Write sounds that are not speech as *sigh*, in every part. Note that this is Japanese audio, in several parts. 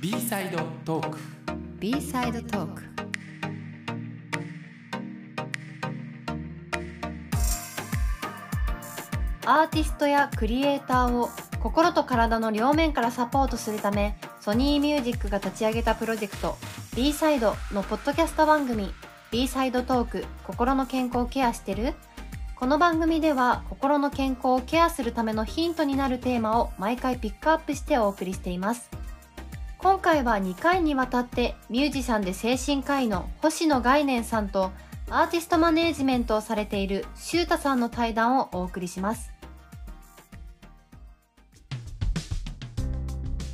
B サイドトーク B サイドトークアーティストやクリエイターを心と体の両面からサポートするためソニーミュージックが立ち上げたプロジェクト B サイドのポッドキャスト番組 B サイドトーク心の健康ケアしてる？この番組では心の健康をケアするためのヒントになるテーマを毎回ピックアップしてお送りしています。今回は2回にわたってミュージシャンで精神科医の星野概念さんとアーティストマネージメントをされているシュータさんの対談をお送りします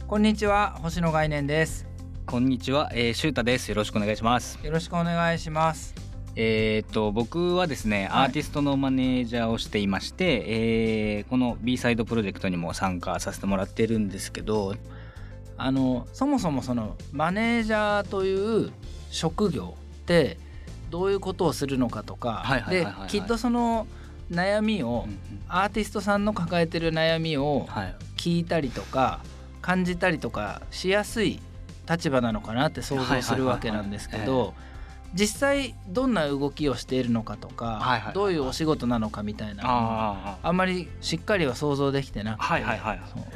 こんにちは星野概念ですこんにちは、えー、シュータです。よろしくお願いします。よろしくお願いしますえーっと僕はですね、はいアーティストのマネージャーをしていまして、えーこの B サイドプロジェクトにも参加させてもらってるんですけど、あのそもそもそのマネージャーという職業ってどういうことをするのかとかできっとその悩みを、アーティストさんの抱えてる悩みをはい、聞いたりとか感じたりとかしやすい立場なのかなって想像するわけなんですけど実際どんな動きをしているのかとか、どういうお仕事なのかみたいなああんまりしっかりは想像できてなくて、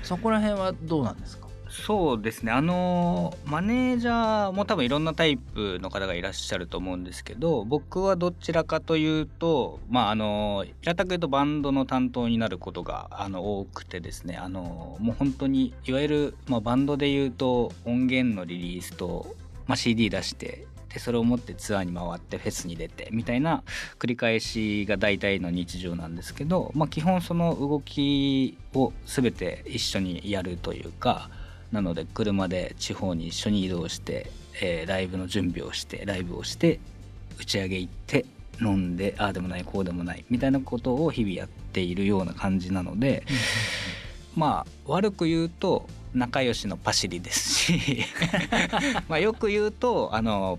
そこら辺はどうなんですか？そうですね。あのマネージャーも多分いろんなタイプの方がいらっしゃると思うんですけど僕はどちらかというとまああの平たく言うとバンドの担当になることがあの多くてですね。あのもう本当にいわゆる、まあ、バンドで言うと音源のリリースと、まあ、CD 出してでそれを持ってツアーに回ってフェスに出てみたいな繰り返しが大体の日常なんですけど、まあ、基本その動きを全て一緒にやるというかなので車で地方に一緒に移動して、えーライブの準備をしてライブをして打ち上げ行って飲んでああでもないこうでもないみたいなことを日々やっているような感じなので、まあ悪く言うと仲良しのパシリですし *laughs* まあよく言うとあの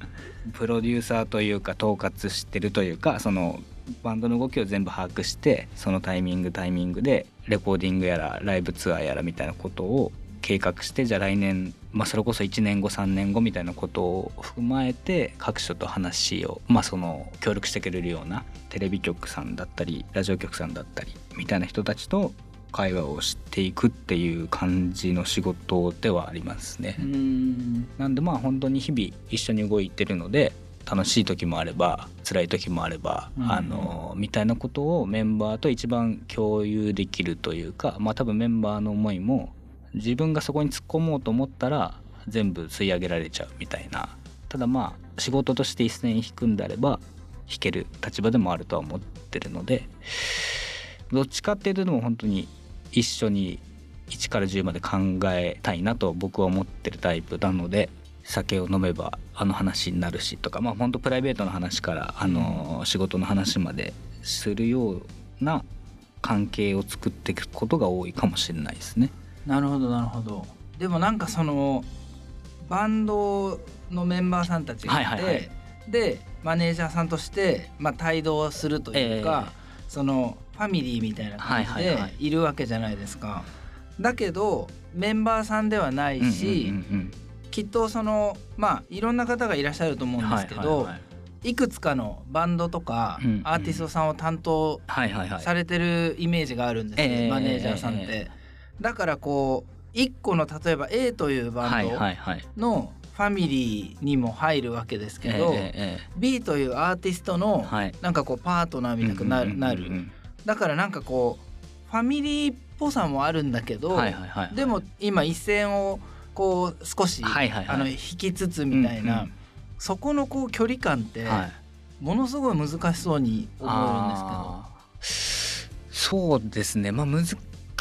プロデューサーというか統括してるというかそのバンドの動きを全部把握してそのタイミングタイミングでレコーディングやらライブツアーやらみたいなことを計画してじゃあ来年、まあ、それこそ1年後3年後みたいなことを踏まえて各所と話を、まあ、その協力してくれるようなテレビ局さんだったりラジオ局さんだったりみたいな人たちと会話をしていくっていう感じの仕事ではありますね。うんなんでまあ本当に日々一緒に動いてるので楽しい時もあれば辛い時もあれば、うんあのみたいなことをメンバーと一番共有できるというかまあ多分メンバーの思いも自分がそこに突っ込もうと思ったら全部吸い上げられちゃうみたいなただまあ仕事として一線引くんであれば引ける立場でもあるとは思ってるのでどっちかっていうとでも本当に一緒に1から10まで考えたいなと僕は思ってるタイプなので酒を飲めばあの話になるしとかまあ本当プライベートの話からあの仕事の話までするような関係を作っていくことが多いかもしれないですね。なるほどなるほど。でもなんかそのバンドのメンバーさんたちがいて、はいはいはい。でマネージャーさんとして、まあ、帯同するというか、えそのファミリーみたいな感じはいはいはい。でいるわけじゃないですか。だけどメンバーさんではないし、うんうんうんきっとそのまあいろんな方がいらっしゃると思ううんんですけど、はいはいはいい。くつかのバンドとかうんうんアーティストさんを担当はいはいはい。されてるイメージがあるんですよ、ええ。マネージャーさんって。えだからこう一個の例えば A というバはいンはいはい。ドのファミリーにも入るわけですけど、B というアーティストのはい。なんかこうパートナーみたくなるなる。だからなんかこうファミリーっぽさもあるんだけど、でも今一線をこう少し、あの引きつつみたいな、そこのこう距離感ってはい。ものすごい難しそうに思えるんですけど。そうですね。まあ難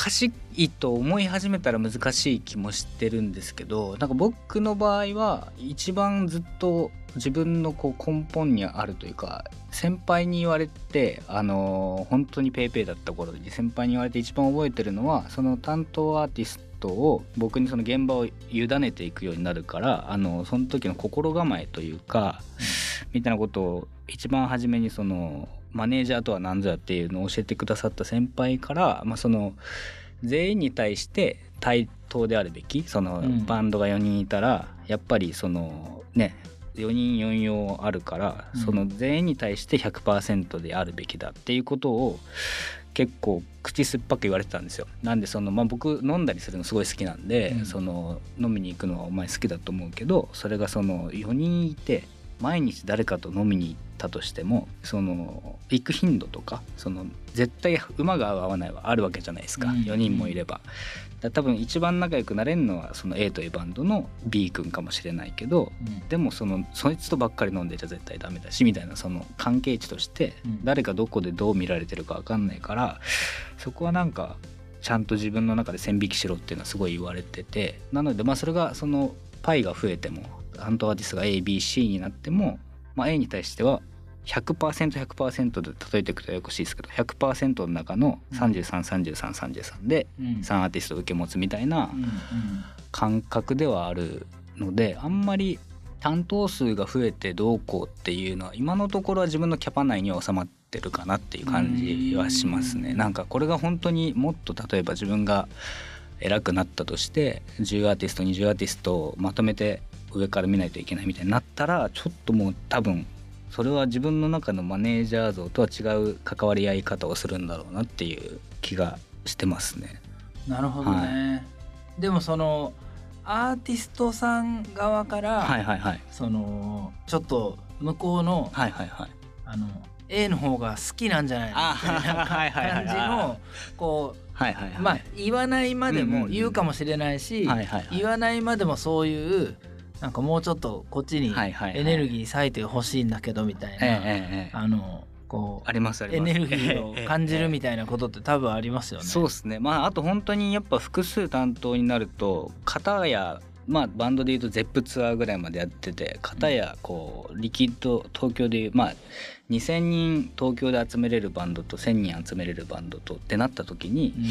しいと思い始めたら難しい気もしてるんですけどなんか僕の場合は一番ずっと自分のこう根本にあるというか先輩に言われてあの本当にペイペイだった頃に先輩に言われて一番覚えてるのはその担当アーティストを僕にその現場を委ねていくようになるからあのその時の心構えというか、みたいなことを一番初めにそのマネージャーとは何ぞやっていうのを教えてくださった先輩から、まあ、その全員に対して対等であるべきそのうん。バンドが4人いたらやっぱりそのね4人4用あるから、うん。その全員に対して100%であるべきだっていうことを結構口酸っぱく言われてたんですよ。なんでその、まあ、僕飲んだりするのすごい好きなんで、うん。その飲みに行くのはお前好きだと思うけどそれがその4人いて毎日誰かと飲みに行ったとしてもその行く頻度とかその絶対馬が合わないはあるわけじゃないですか、うん。4人もいれば。多分一番仲良くなれるのはその A というバンドの B 君かもしれないけどでもそのそいつとばっかり飲んでちゃ絶対ダメだしみたいなその関係値としてうん。誰がどこでどう見られてるか分かんないからそこはなんかちゃんと自分の中で線引きしろっていうのはすごい言われててなのでまあそれがそのパイが増えても担当アーティストが ABC になっても、まあ、A に対しては 100%100% で例えていくとややこしいですけど100%の中の333333でうん。3アーティストを受け持つみたいな感覚ではあるのであんまり担当数が増えてどうこうっていうのは今のところは自分のキャパ内には収まってるかなっていう感じはしますね。うん。なんかこれが本当にもっと例えば自分が偉くなったとして10アーティスト20アーティストをまとめて上から見ないといけないみたいになったらちょっともう多分それは自分の中のマネージャー像とは違う関わり合い方をするんだろうなっていう気がしてますね。なるほどね、でもそのアーティストさん側から、はいはいはい。そのちょっと向こうのはいはいはい。あの A の方が好きなんじゃないの？あみたいなはいはいはい。感じのこはいはいはいうまあ言わないまでも言うかもしれないし、はいはいはい。言わないまでもそういうなんかもうちょっとこっちにエネルギー割いてほしいんだけどみたいな、あのこありますあうります。エネルギーを感じるみたいなことって多分ありますよね。そうですね。まああと本当にやっぱ複数担当になると片やまあバンドでいうと ZEP ツアーぐらいまでやってて片やこうリキッド東京でいうまあ2,000人東京で集めれるバンドと1,000人集めれるバンドとってなった時にうん。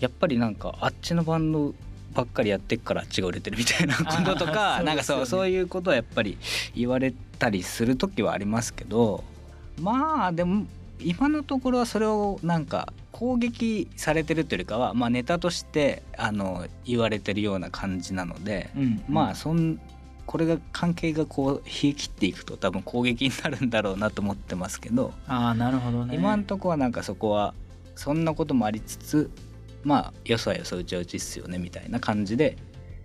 やっぱりなんかあっちのバンドばっかりやってっからあっちが売れてるみたいなこととあかーなんかそうそういうことはやっぱり言われたりする時はありますけどまあでも今のところはそれをなんか攻撃されてるというよりかは、まあ、ネタとしてあの言われてるような感じなので、うんまあそんこれが関係がこう冷え切っていくと多分攻撃になるんだろうなと思ってますけど、ああなるほどね。今んとこはなんかそこはそんなこともありつつまあよそはよそうちはうちっすよねみたいな感じで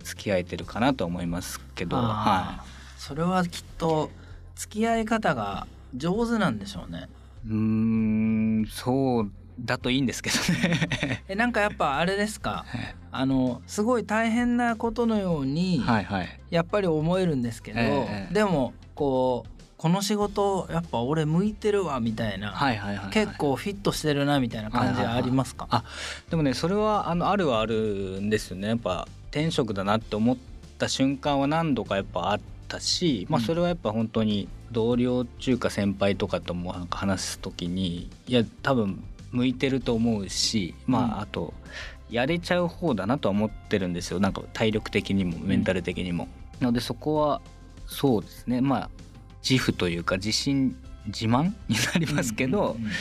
付き合えてるかなと思いますけど、はそれはきっと付き合い方が上手なんでしょうね。い、うーんそうだといいんですけどね。*laughs* えなんかやっぱあれですか？あのすごい大変なことのようにはいはい。やっぱり思えるんですけど、ええ。でもこうこの仕事やっぱ俺向いてるわみたいな、はいはいはいはい。結構フィットしてるなみたいな感じありますか、あでもねそれはあのあるはあるんですよね。やっぱ転職だなって思った瞬間は何度かやっぱあったし、まあうんそれはやっぱ本当に同僚中か先輩とかともなんか話す時にいや多分向いてると思うしまあ、うん。あとやれちゃう方だなとは思ってるんですよ。なんか体力的にもメンタル的にも。なのでそこはそうですね。まあ自負というか自信自慢？*laughs* になりますけど、うんうんうん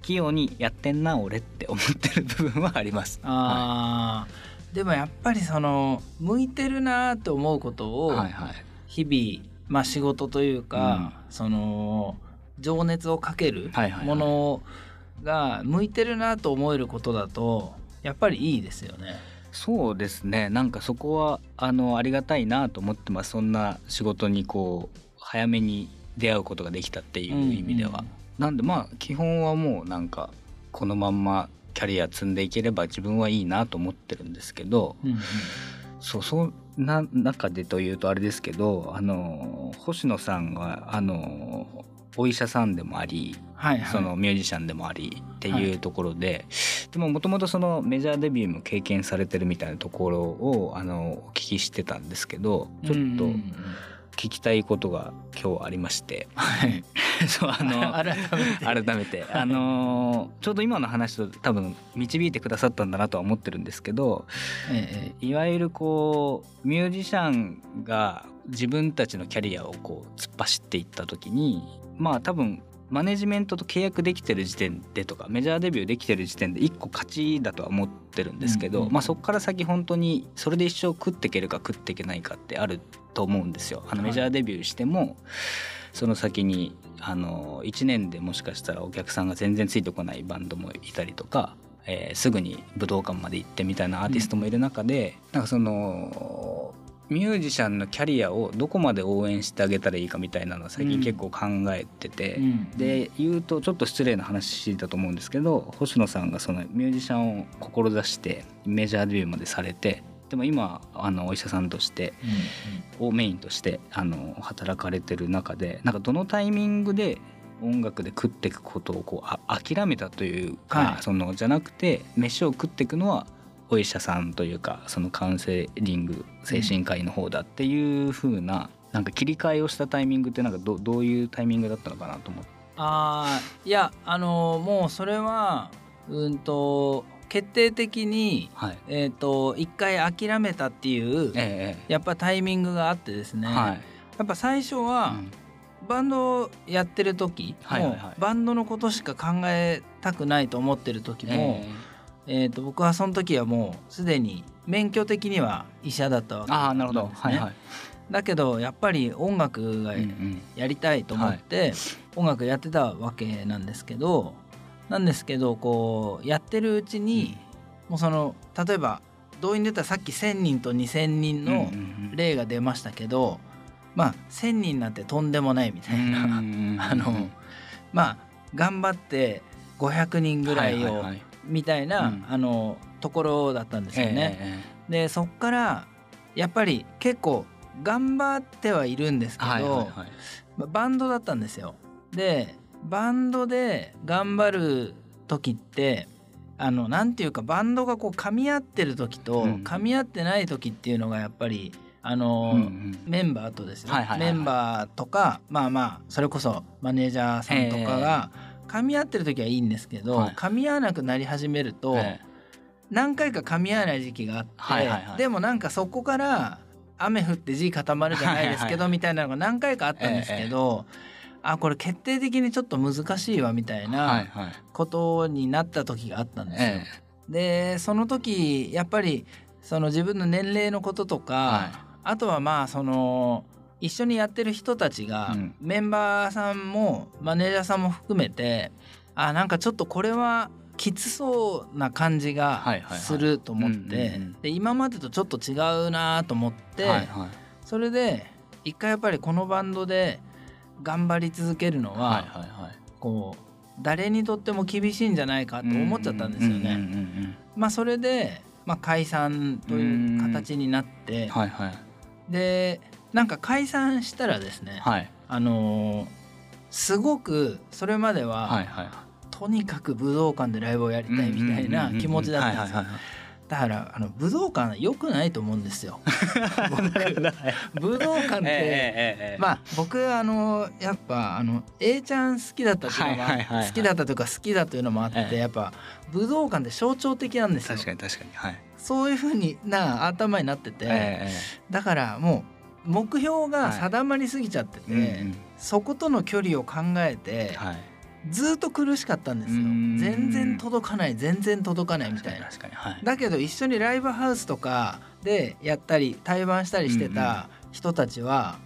器用にやってんな俺って思ってる部分はあります。あーでもやっぱりその向いてるなって思うことをはいはい。日々、まあ、仕事というか、その情熱をかけるはいはいはいものが向いてるなと思えることだとやっぱりいいですよね。そうですね。なんかそこはあのありがたいなと思ってます。そんな仕事にこう早めに出会うことができたっていう意味では。なんでまあ基本はもうなんかこのまんまキャリア積んでいければ自分はいいなと思ってるんですけど、うんうん。そうそうな中でというとあれですけど、あの星野さんがあのお医者さんでもあり、はいはい、そのミュージシャンでもありっていうところで、でももともとそのメジャーデビューも経験されてるみたいなところをあのお聞きしてたんですけどちょっとうんうんうん聞きたいことが今日ありまして、はい。*laughs* そうあの *laughs* 改めて。改めて。あのちょうど今の話と多分導いてくださったんだなとは思ってるんですけどええ。いわゆるこうミュージシャンが自分たちのキャリアをこう突っ走っていった時にまあ多分マネジメントと契約できてる時点でとかメジャーデビューできてる時点で一個勝ちだとは思ってるんですけど、うんうんまあ、そこから先本当にそれで一生食っていけるか食っていけないかってあると思うんですよ。あのはいメジャーデビューしても、その先にあの1年でもしかしたらお客さんが全然ついてこないバンドもいたりとか、えーすぐに武道館まで行ってみたいなアーティストもいる中で、なんかそのミュージシャンのキャリアをどこまで応援してあげたらいいかみたいなのは最近結構考えてて、うん。で言うとちょっと失礼な話だと思うんですけど星野さんがそのミュージシャンを志してメジャーデビューまでされてでも今あのお医者さんとしてをメインとしてあの働かれてる中でなんかどのタイミングで音楽で食っていくことをこうあ諦めたというか、はい。そのじゃなくて飯を食っていくのはお医者さんというかそのカウンセリング精神科医の方だっていう風ななんか切り替えをしたタイミングってなんかどどういうタイミングだったのかなと思って。あーいやあのもうそれはうんと決定的にはい。えっ、と一回諦めたっていうええやっぱタイミングがあってですね、はい。やっぱ最初は、うん。バンドやってる時、はいはいはい。もうバンドのことしか考えたくないと思ってる時も、ええーと僕はその時はもうすでに免許的には医者だったわけなんですね。はいはい、だけどやっぱり音楽がやりたいと思って、音楽やってたわけなんですけどなんですけどこうやってるうちに、もうその例えば動員で言ったらさっき1,000人と2,000人の例が出ましたけど、まあ1,000人なんてとんでもないみたいな、*laughs* あのまあ頑張って500人ぐらいを、みたいな、うん。あのところだったんですよね。えでそっからやっぱり結構頑張ってはいるんですけど、えはいはいはい。まバンドだったんですよ。でバンドで頑張る時ってあのなんていうかバンドがこう噛み合ってる時とうん。噛み合ってない時っていうのがやっぱりあの、うんうん。メンバーとですね、はいはいはいはい。メンバーとかまあまあそれこそマネージャーさんとかが噛み合ってる時はいいんですけど、はい。噛み合わなくなり始めると、え何回か噛み合わない時期があって、はいはいはい。でもなんかそこから雨降って地固まるじゃないですけど、はいはい。はみたいなのが何回かあったんですけど、あこれ決定的にちょっと難しいわみたいなはいことになった時があったんですよ。えでその時やっぱりその自分の年齢のこととか、はあとはまあその一緒にやってる人たちが、うん。メンバーさんもマネージャーさんも含めてあなんかちょっとこれはきつそうな感じがすると思って今までとちょっと違うなと思って、はいはい。それで一回やっぱりこのバンドで頑張り続けるのは、誰にとっても厳しいんじゃないかと思っちゃったんですよね。まあそれで、まあ、解散という形になってでなんか解散したらですね、はい。あのーすごくそれまでは、はいはいとにかく武道館でライブをやりたいみたいな気持ちだったんですよ。だからあの武道館は良くないと思うんですよ。*laughs* 僕。武道館って、ええまあ僕あのやっぱあの A ちゃん好きだったっていうのはいはい好きだったというか好きだというのもあって、ええ。やっぱ武道館って象徴的なんですよ。確かに確かにはい。そういうふうにな頭になってて、え。だからもう目標が定まりすぎちゃってて、えええうんうん。そことの距離を考えて、はい。ずっと苦しかったんですよ。うん。全然届かない全然届かないみたいな。はい。だけど一緒にライブハウスとかでやったり対バンしたりしてた人たちは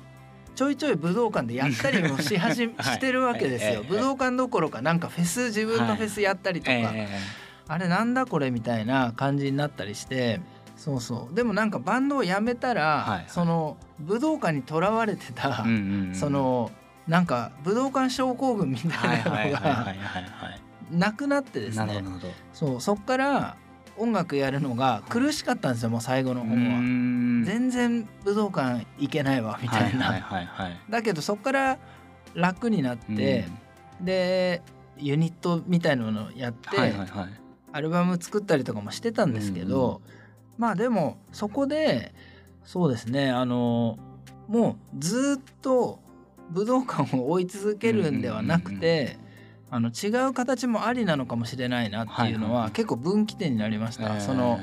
ちょいちょい武道館でやったりもし始 *laughs* してるわけですよ。ええ武道館どころかなんかフェス自分のフェスやったりとか、ええあれなんだこれみたいな感じになったりしてそうそう。でもなんかバンドをやめたら、はいその武道館にとらわれてた、うんうんうんそのなんか武道館症候群みたはいいなのはいはいはいはいがはい。なくなってですね。そうそっから音楽やるのが苦しかったんですよもう最後の方は。全全然武道館行けないわみたいな、はいはいはいはい。だけどそっから楽になって、でユニットみたいなのをやって、はいはいはい。アルバム作ったりとかもしてたんですけど、まあでもそこでそうですねあのもうずっと武道館を追い続けるんではなくて、あの違う形もありなのかもしれないなっていうのは、結構分岐点になりました、その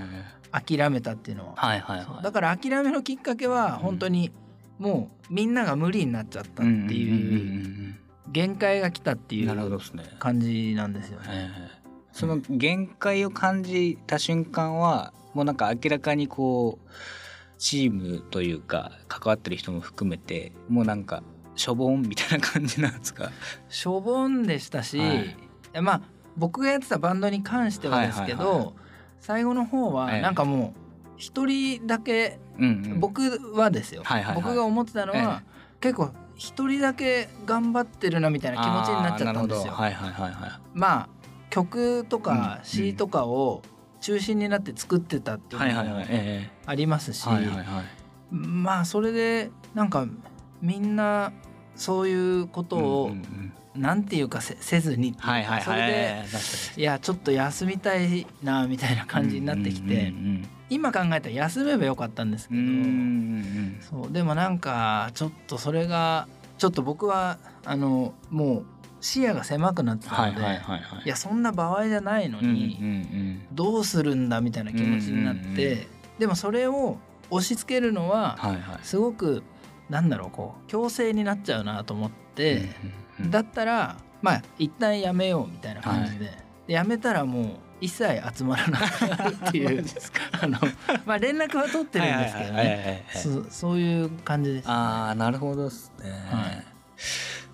諦めたっていうのは。はいはいはい。だから諦めのきっかけは本当にもうみんなが無理になっちゃったっていう限界が来たっていなるほうどですね。感じなんですよね。ええその限界を感じた瞬間はもうなんか明らかにこうチームというか関わってる人も含めてもうなんかしょぼんみたいな感じなんですか？*laughs* しょぼんでしたし、はい。まあ僕がやってたバンドに関してはですけど、はいはいはい。最後の方はええ。なんかもう一人だけ、うんうん、僕はですよ、僕が思ってたのは、結構一人だけ頑張ってるなみたいな気持ちになっちゃったんですよ。あーなるほど。はいはいはいはい。まあ曲とかうん。詩とかを中心になって作ってたっていうのもありますし。まあそれでなんかみんなそういうことを、なんていうかせせずに。それでいやちょっと休みたいなみたいな感じになってきて、うん今考えたら休めばよかったんですけど、そうでもなんかちょっとそれがちょっと僕はあのもう視野が狭くなってたはいので、はいやそんな場合じゃないのに、どうするんだみたいな気持ちになって、でもそれを押し付けるのは。すごくなんだろうこう強制になっちゃうなと思って、だったらまあ一旦やめようみたいな感じで,、でやめたらもう一切集まらなくなるっていう。*laughs* あの。*laughs* まあ連絡は取ってるんですけどね。そそういう感じです、ね。ああなるほどですね、はい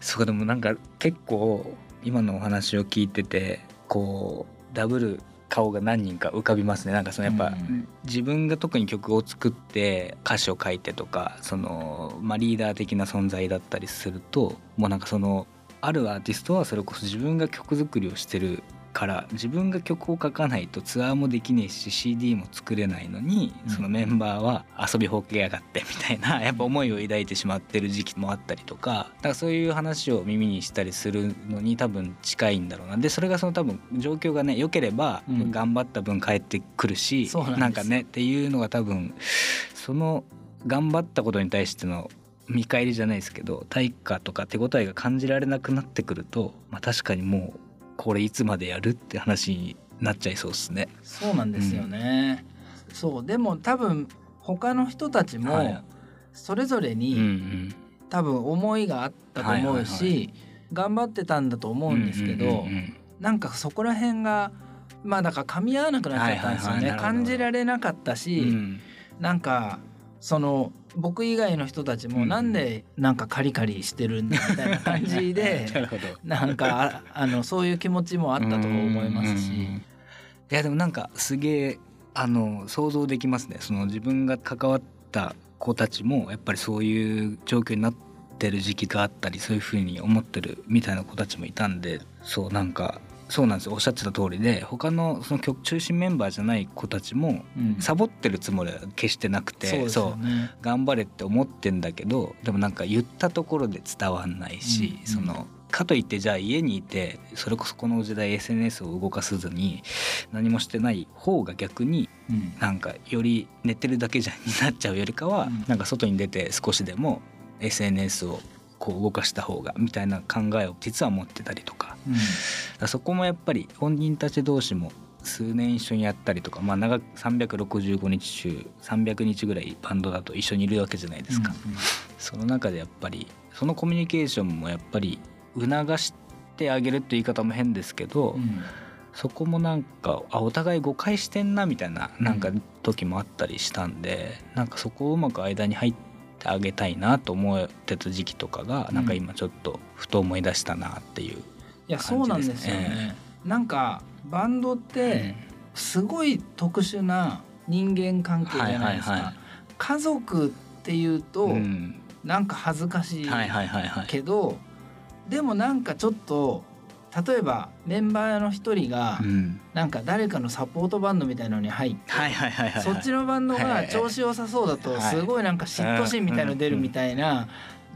そうかでもなんか結構今のお話を聞いててこうダブル顔が何人か浮かびますね。なんかそのやっぱ、うん。自分が特に曲を作って歌詞を書いてとかその、まあ、リーダー的な存在だったりするともうなんかそのあるアーティストはそれこそ自分が曲作りをしてるから自分が曲を書かないとツアーもできねえし CD も作れないのに、うん。そのメンバーは遊びほうけやがってみたいなやっぱ思いを抱いてしまってる時期もあったりとかだからそういう話を耳にしたりするのに多分近いんだろうな。でそれがその多分状況がね良ければうん。頑張った分返ってくるし、そうなんなんかねっていうのが多分その頑張ったことに対しての見返りじゃないですけど対価とか手応えが感じられなくなってくると、まあ、確かにもうこれいつまでやるって話になっちゃいそうですね。そうなんですよね。そうでも多分他の人たちもはい。それぞれうんうにん。多分思いがあったと思うはいはいはし頑張ってたんだと思うんですけどうんうんうんなんかそこら辺がまあだから噛み合わなくなっちゃったんですよね。はいはいはいなるほど。感じられなかったうしん。なんかその僕以外の人たちもうん。なんでなんかカリカリしてるんだみたいな感じで *laughs* なるほど。なんかああのそういう気持ちもあったと思いますし。いやでもなんかすげえあの想像できますね。その自分が関わった子たちもやっぱりそういう状況になってる時期があったりそういうふうに思ってるみたいな子たちもいたんでそうなんかそうなんですよ。おっしゃってた通りで他のその曲中心メンバーじゃない子たちもうん。サボってるつもりは決してなくて、そうですよね。頑張れって思ってんだけどでもなんか言ったところで伝わんないし、うんそのかといってじゃあ家にいてそれこそこの時代 SNS を動かさずに何もしてない方が逆にうん。なんかより寝てるだけじゃんになっちゃうよりかは、うん。なんか外に出て少しでも SNS をこう動かした方がみたいな考えを実は持ってたりとか。うん。だからそこもやっぱり本人たち同士も数年一緒にやったりとか、まあ、長く365日中300日ぐらいバンドだと一緒にいるわけじゃないですか、その中でやっぱりそのコミュニケーションもやっぱり促してあげるって言い方も変ですけど、うん。そこもなんかあお互い誤解してんなみたいななんか時もあったりしたんで、なんかそこをうまく間に入ってあげたいなと思ってた時期とかが、うんなんか今ちょっとふと思い出したなっていう。いやそうなんですよ感じですね。なんかバンドってすごい特殊な人間関係じゃないですか。家族っていうとうんなんか恥ずかしい。けどでもなんかちょっと例えばメンバーの一人がうんなんか誰かのサポートバンドみたいのに入って。そっちのバンドが調子良さそうだとはいすごいなんか嫉妬心みたいの出るみたいな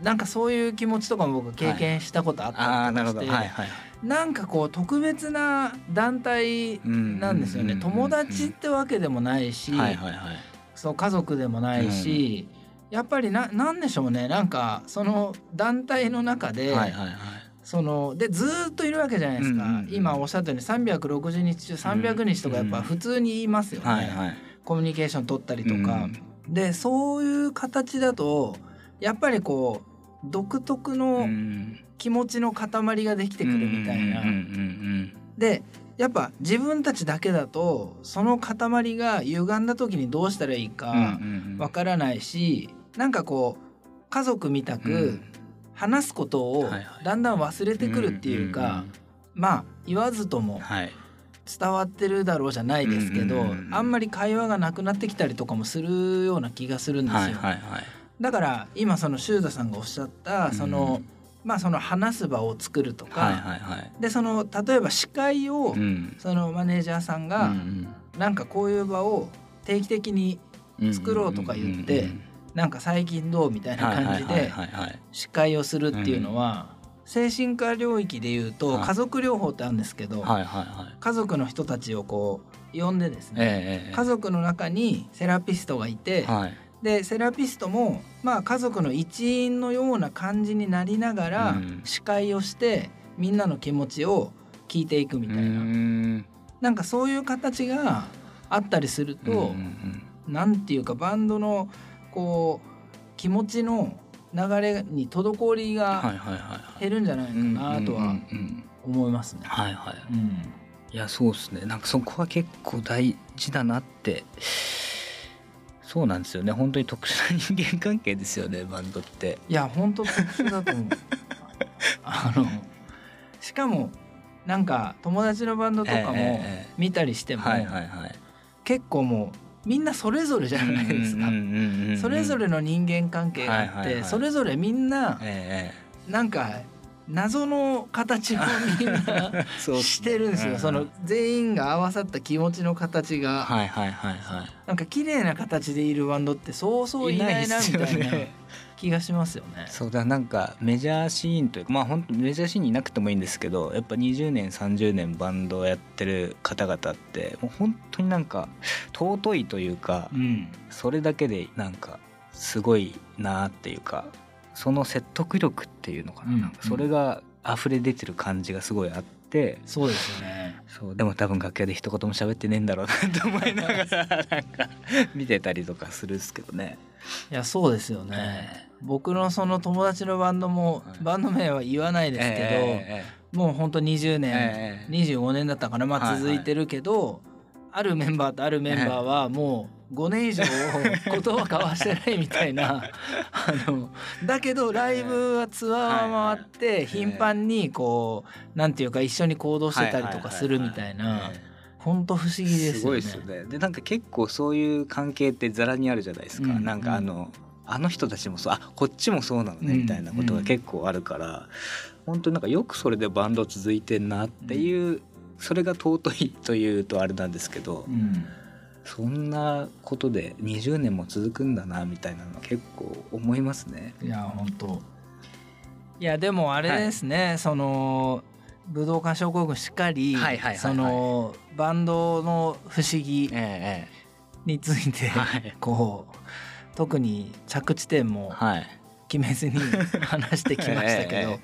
なんかそういう気持ちとかも僕経験したことあった。りとかしてはいはい。なんかこう特別な団体なんですよねうん友達ってわけでもないし。そう家族でもないしやっぱりななんでしょうねなんかその団体の中ではいはいはい。そのでずーっといるわけじゃないですか、うんうんうん今おっしゃったように360日中300日とかやっぱ普通に言いますよね、はいはい。コミュニケーション取ったりとか、うんでそういう形だとやっぱりこう独特うのん。気持ちの塊ができてくるみたいな。うんうんうんでやっぱ自分たちだけだとその塊が歪んだ時にどうしたらいいうんうんかうんうん。わからないしなんかこう家族みたうくん話すことをだんだん忘れてくるっていうかまあ言わずともはい。伝わってるだろうじゃないですけどあんまり会話がなくなってきたりとかもするような気がするんですよ。はいはいはい。だから今その修田さんがおっしゃったその、まあその話す場を作るとか、はいはいはい。でその例えば司会を、うん。そのマネージャーさんが、なんかこういう場を定期的に作ろうとか言ってなんか最近どうみたいな感じで司会をするっていうのは、精神科領域でいうとはい。家族療法ってあるんですけど、家族の人たちをこう呼んでですね、ええ家族の中にセラピストがいて、はい。でセラピストもまあ家族の一員のような感じになりながらうん。司会をしてみんなの気持ちを聞いていくみたいな、うん。なんかそういう形があったりすると、なんていうかバンドのこう気持ちの流れに滞りが減るんじゃないかなとは思いますね。はいはい。うん。いやそうですね。なんかそこは結構大事だなって。そうなんですよね。本当に特殊な人間関係ですよねバンドって。いや本当特殊だと思う。*laughs* あのしかもなんか友達のバンドとかええもええ見たりしても、結構もうみんなそれぞれじゃないですか。それぞれれの人間関係があって、それぞれみんなえなんか謎の形をみんなしてるんですよ、うん。その全員が合わさった気持ちの形が、はいはいはいはなんか綺麗な形でいるバンドってそうそういないなみたいな気がしますよね。そうだなんかメジャーシーンというかまあ本当メジャーシーンにいなくてもいいんですけどやっぱ20年30年バンドをやってる方々ってもう本当になんか尊いというかうん、それだけでなんかすごいなっていうかその説得力っていうのかな,、うんなんかそれが溢れ出てる感じがすごいあってそうですよね。そうでも多分楽屋で一言も喋ってねえんだろうなと思いながらなんか見てたりとかするんですけどね。いやそうですよね。僕のその友達のバンドも、はいバンド名は言わないですけど、えもうほんと20え年、ええ。25年だったかなまあはい。はい続いてるけど、あるメンバーとあるメンバーはもう5年以上言葉交わしてないみたいな *laughs* あのだけどライブはツアー回って頻繁にこうなんていうか一緒に行動してたりとかするみたいなええほんと不思議ですよね。すごいですよね。でなんか結構そういう関係ってざらにあるじゃないですか。うんなんかあの、あの人たちもそうあこっちもそうなのねうんみたいなことが結構あるから、本当になんかよくそれでバンド続いてんなっていう、それが尊いというとあれなんですけど、うんそんなことで20年も続くんだなみたいなの結構思いますね。いや本当いやでもあれですね、その武道館症候群しかり、はいはいそのバンドの不思議えについて、えはい。こう特に着地点もはい。決めずに *laughs* 話してきましたけど、ええ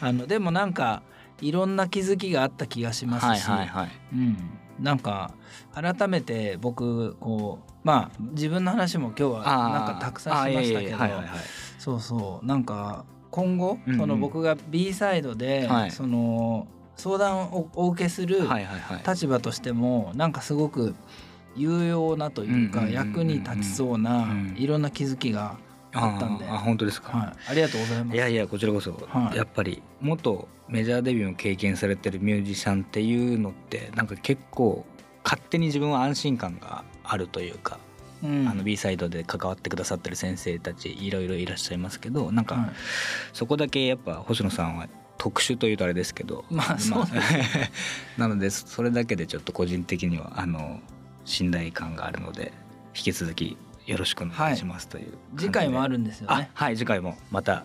あのでもなんかいろんな気づきがあった気がしますし、はいはいはい。うん、なんか改めて僕こうまあ自分の話も今日はなんかたくさんしましたけどそうそう。なんか今後、うんうん。その僕が B サイドで、はい。その相談をお受けする。立場としてもなんかすごく有用なというか、役に立ちそうな、うん。いろんな気づきがあったんで、あ本当ですか。はい、ありがとうございます。いやいやこちらこそ、はい。やっぱり元メジャーデビューを経験されてるミュージシャンっていうのってなんか結構勝手に自分は安心感があるというか、うんあの B サイドで関わってくださってる先生たちいろいろいらっしゃいますけどなんか、はいそこだけやっぱ星野さんは特殊というとあれですけどまあそうです *laughs* なのでそれだけでちょっと個人的にはあの信頼感があるので引き続きよろしくお願いしますという感じで、次回もあるんですよあね。はい次回もまた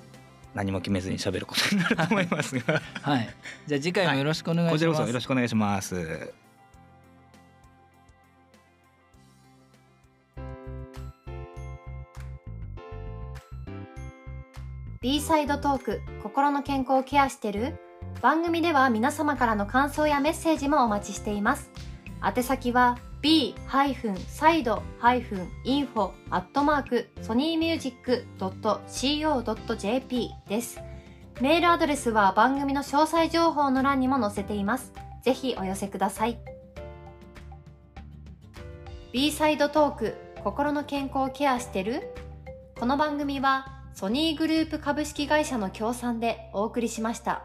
何も決めずに喋ることになると思いますがはい。じゃあ次回もよろしくお願いします。こちらこそよろしくお願いします。B サイドトーク心の健康をケアしてる？番組では皆様からの感想やメッセージもお待ちしています。宛先は b-side-info-sonymusic.co.jp です。メールアドレスは番組の詳細情報の欄にも載せています。ぜひお寄せください。B サイドトーク心の健康をケアしてる？この番組はソニーグループ株式会社の協賛でお送りしました。